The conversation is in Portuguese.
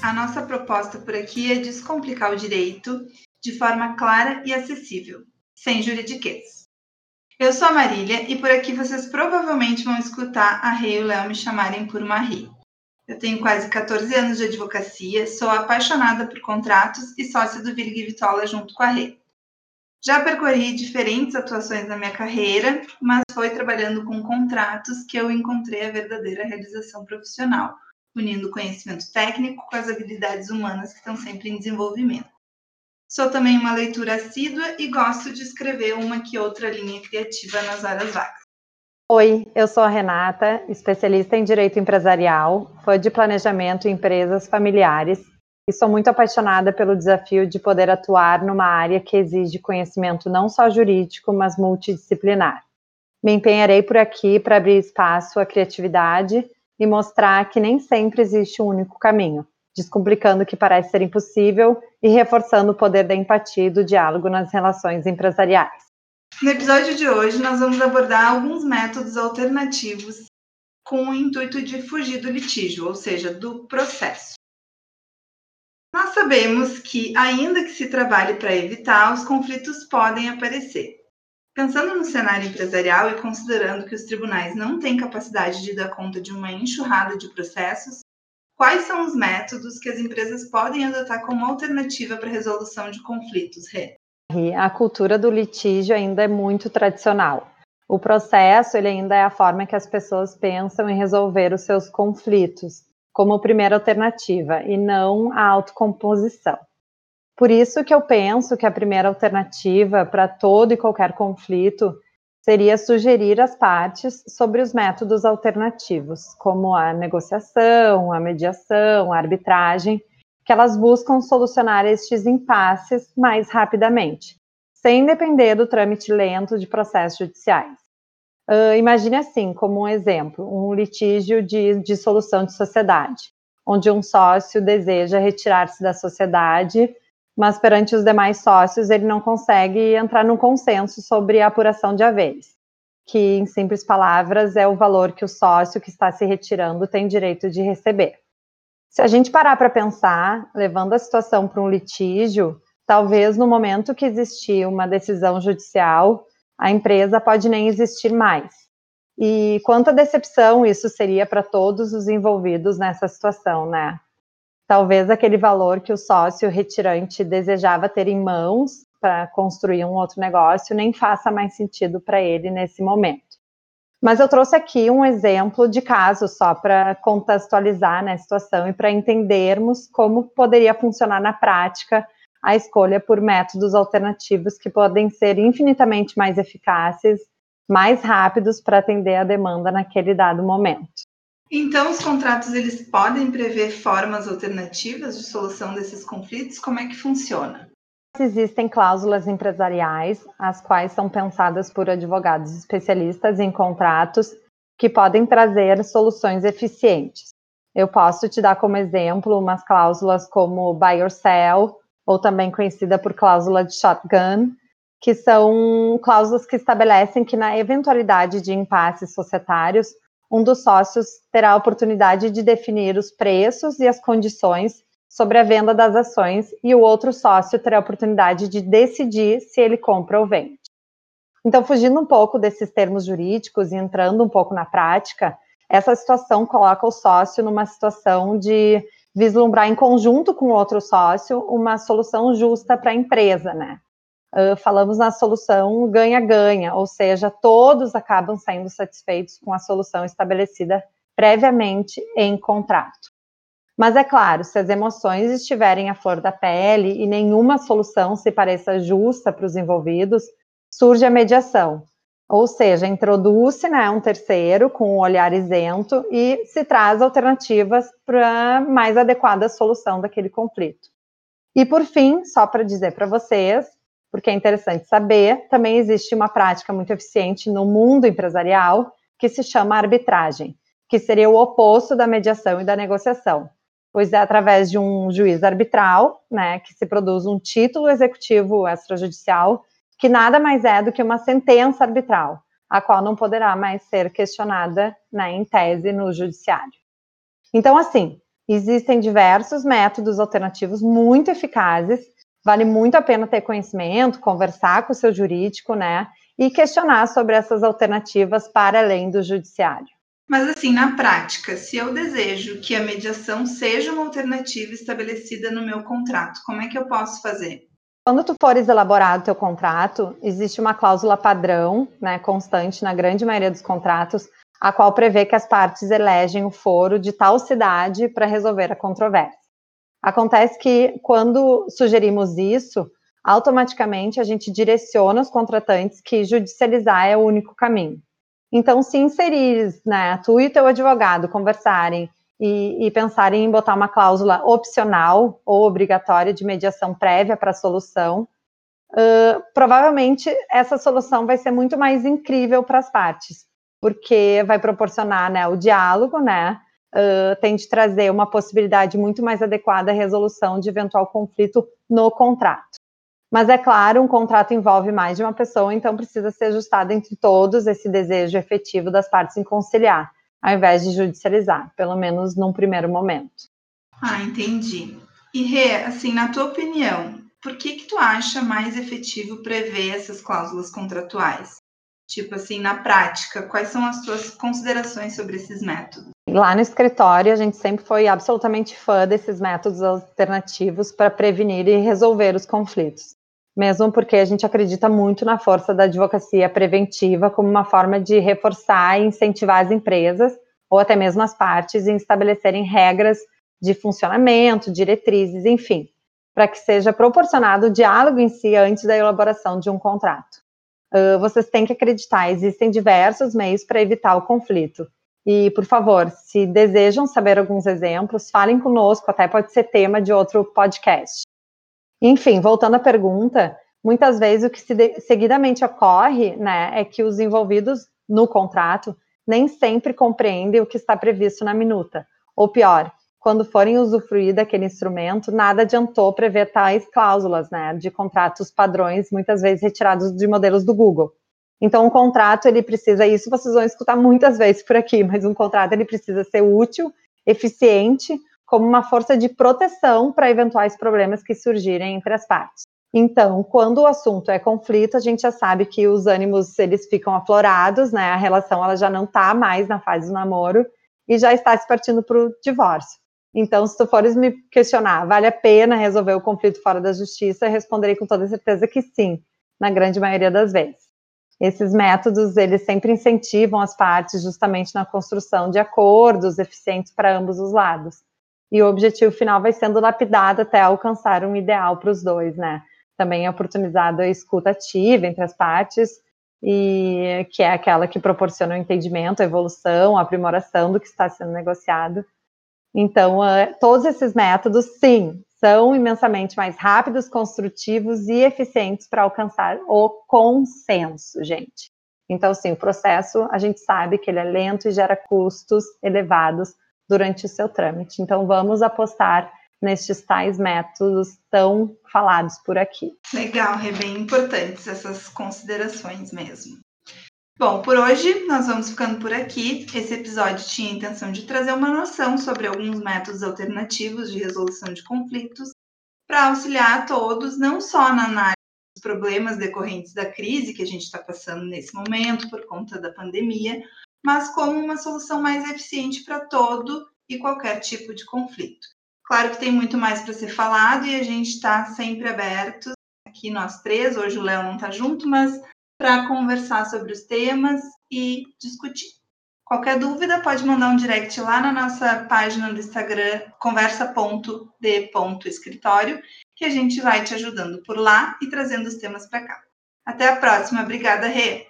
A nossa proposta por aqui é descomplicar o direito de forma clara e acessível, sem juridiquês. Eu sou a Marília e por aqui vocês provavelmente vão escutar a Rei e o Léo me chamarem por Marie. Eu tenho quase 14 anos de advocacia, sou apaixonada por contratos e sócia do Virg Vitola junto com a Rei. Já percorri diferentes atuações na minha carreira, mas foi trabalhando com contratos que eu encontrei a verdadeira realização profissional, unindo o conhecimento técnico com as habilidades humanas que estão sempre em desenvolvimento. Sou também uma leitura assídua e gosto de escrever uma que outra linha criativa nas horas vagas. Oi, eu sou a Renata, especialista em direito empresarial, fã de planejamento em empresas familiares e sou muito apaixonada pelo desafio de poder atuar numa área que exige conhecimento não só jurídico, mas multidisciplinar. Me empenharei por aqui para abrir espaço à criatividade e mostrar que nem sempre existe um único caminho, descomplicando o que parece ser impossível e reforçando o poder da empatia e do diálogo nas relações empresariais. No episódio de hoje, nós vamos abordar alguns métodos alternativos com o intuito de fugir do litígio, ou seja, do processo. Nós sabemos que, ainda que se trabalhe para evitar, os conflitos podem aparecer. Pensando no cenário empresarial e considerando que os tribunais não têm capacidade de dar conta de uma enxurrada de processos, quais são os métodos que as empresas podem adotar como alternativa para a resolução de conflitos, Rê? A cultura do litígio ainda é muito tradicional. O processo ele ainda é a forma que as pessoas pensam em resolver os seus conflitos como primeira alternativa e não a autocomposição. Por isso que eu penso que a primeira alternativa para todo e qualquer conflito seria sugerir às partes sobre os métodos alternativos, como a negociação, a mediação, a arbitragem, que elas buscam solucionar estes impasses mais rapidamente, sem depender do trâmite lento de processos judiciais. Uh, imagine assim, como um exemplo, um litígio de dissolução de sociedade, onde um sócio deseja retirar-se da sociedade, mas perante os demais sócios ele não consegue entrar num consenso sobre a apuração de haveres, que, em simples palavras, é o valor que o sócio que está se retirando tem direito de receber. Se a gente parar para pensar, levando a situação para um litígio, talvez no momento que existir uma decisão judicial, a empresa pode nem existir mais. E quanta decepção isso seria para todos os envolvidos nessa situação, né? Talvez aquele valor que o sócio retirante desejava ter em mãos para construir um outro negócio nem faça mais sentido para ele nesse momento. Mas eu trouxe aqui um exemplo de caso só para contextualizar né, a situação e para entendermos como poderia funcionar na prática a escolha por métodos alternativos que podem ser infinitamente mais eficazes, mais rápidos para atender a demanda naquele dado momento. Então, os contratos eles podem prever formas alternativas de solução desses conflitos? Como é que funciona? Existem cláusulas empresariais, as quais são pensadas por advogados especialistas em contratos que podem trazer soluções eficientes. Eu posso te dar como exemplo umas cláusulas como buy or sell, ou também conhecida por cláusula de shotgun, que são cláusulas que estabelecem que, na eventualidade de impasses societários, um dos sócios terá a oportunidade de definir os preços e as condições sobre a venda das ações e o outro sócio terá a oportunidade de decidir se ele compra ou vende. Então, fugindo um pouco desses termos jurídicos e entrando um pouco na prática, essa situação coloca o sócio numa situação de vislumbrar em conjunto com outro sócio uma solução justa para a empresa, né? Uh, falamos na solução ganha-ganha, ou seja, todos acabam saindo satisfeitos com a solução estabelecida previamente em contrato. Mas é claro, se as emoções estiverem à flor da pele e nenhuma solução se pareça justa para os envolvidos, surge a mediação, ou seja, introduz-se né, um terceiro com um olhar isento e se traz alternativas para mais adequada solução daquele conflito. E por fim, só para dizer para vocês, porque é interessante saber, também existe uma prática muito eficiente no mundo empresarial que se chama arbitragem, que seria o oposto da mediação e da negociação, pois é através de um juiz arbitral, né, que se produz um título executivo extrajudicial que nada mais é do que uma sentença arbitral, a qual não poderá mais ser questionada né, em tese no judiciário. Então, assim, Existem diversos métodos alternativos muito eficazes. Vale muito a pena ter conhecimento, conversar com o seu jurídico, né? E questionar sobre essas alternativas para além do judiciário. Mas assim, na prática, se eu desejo que a mediação seja uma alternativa estabelecida no meu contrato, como é que eu posso fazer? Quando tu fores elaborar o teu contrato, existe uma cláusula padrão, né, constante na grande maioria dos contratos, a qual prevê que as partes elegem o foro de tal cidade para resolver a controvérsia. Acontece que, quando sugerimos isso, automaticamente a gente direciona os contratantes que judicializar é o único caminho. Então, se inserir, né, tu e teu advogado conversarem e, e pensarem em botar uma cláusula opcional ou obrigatória de mediação prévia para a solução, uh, provavelmente essa solução vai ser muito mais incrível para as partes, porque vai proporcionar né, o diálogo, né? Uh, tem de trazer uma possibilidade muito mais adequada à resolução de eventual conflito no contrato. Mas é claro, um contrato envolve mais de uma pessoa, então precisa ser ajustado entre todos esse desejo efetivo das partes em conciliar, ao invés de judicializar, pelo menos num primeiro momento. Ah, entendi. E Rê, assim, na tua opinião, por que que tu acha mais efetivo prever essas cláusulas contratuais? Tipo assim, na prática, quais são as tuas considerações sobre esses métodos? Lá no escritório, a gente sempre foi absolutamente fã desses métodos alternativos para prevenir e resolver os conflitos. Mesmo porque a gente acredita muito na força da advocacia preventiva como uma forma de reforçar e incentivar as empresas, ou até mesmo as partes, em estabelecerem regras de funcionamento, diretrizes, enfim, para que seja proporcionado o diálogo em si antes da elaboração de um contrato uh, vocês têm que acreditar, existem diversos meios para evitar o conflito. E, por favor, se desejam saber alguns exemplos, falem conosco, até pode ser tema de outro podcast. Enfim, voltando à pergunta, muitas vezes o que seguidamente ocorre né, é que os envolvidos no contrato nem sempre compreendem o que está previsto na minuta. Ou pior, quando forem usufruir daquele instrumento, nada adiantou prever tais cláusulas, né, de contratos padrões, muitas vezes retirados de modelos do Google. Então, um contrato, ele precisa, isso vocês vão escutar muitas vezes por aqui, mas um contrato, ele precisa ser útil, eficiente, como uma força de proteção para eventuais problemas que surgirem entre as partes. Então, quando o assunto é conflito, a gente já sabe que os ânimos, eles ficam aflorados, né, a relação, ela já não está mais na fase do namoro, e já está se partindo para o divórcio. Então, se tu fores me questionar, vale a pena resolver o conflito fora da justiça, eu responderei com toda certeza que sim, na grande maioria das vezes. Esses métodos, eles sempre incentivam as partes justamente na construção de acordos eficientes para ambos os lados. E o objetivo final vai sendo lapidado até alcançar um ideal para os dois, né? Também é oportunizado a escuta ativa entre as partes, e que é aquela que proporciona o entendimento, a evolução, a aprimoração do que está sendo negociado então, uh, todos esses métodos, sim, são imensamente mais rápidos, construtivos e eficientes para alcançar o consenso, gente. Então, sim, o processo, a gente sabe que ele é lento e gera custos elevados durante o seu trâmite. Então, vamos apostar nestes tais métodos tão falados por aqui. Legal, é bem importantes essas considerações mesmo. Bom, por hoje nós vamos ficando por aqui. Esse episódio tinha a intenção de trazer uma noção sobre alguns métodos alternativos de resolução de conflitos para auxiliar a todos, não só na análise dos problemas decorrentes da crise que a gente está passando nesse momento por conta da pandemia, mas como uma solução mais eficiente para todo e qualquer tipo de conflito. Claro que tem muito mais para ser falado e a gente está sempre aberto aqui nós três. Hoje o Léo não está junto, mas para conversar sobre os temas e discutir. Qualquer dúvida, pode mandar um direct lá na nossa página do Instagram, conversa.d.escritório, que a gente vai te ajudando por lá e trazendo os temas para cá. Até a próxima. Obrigada, Rê!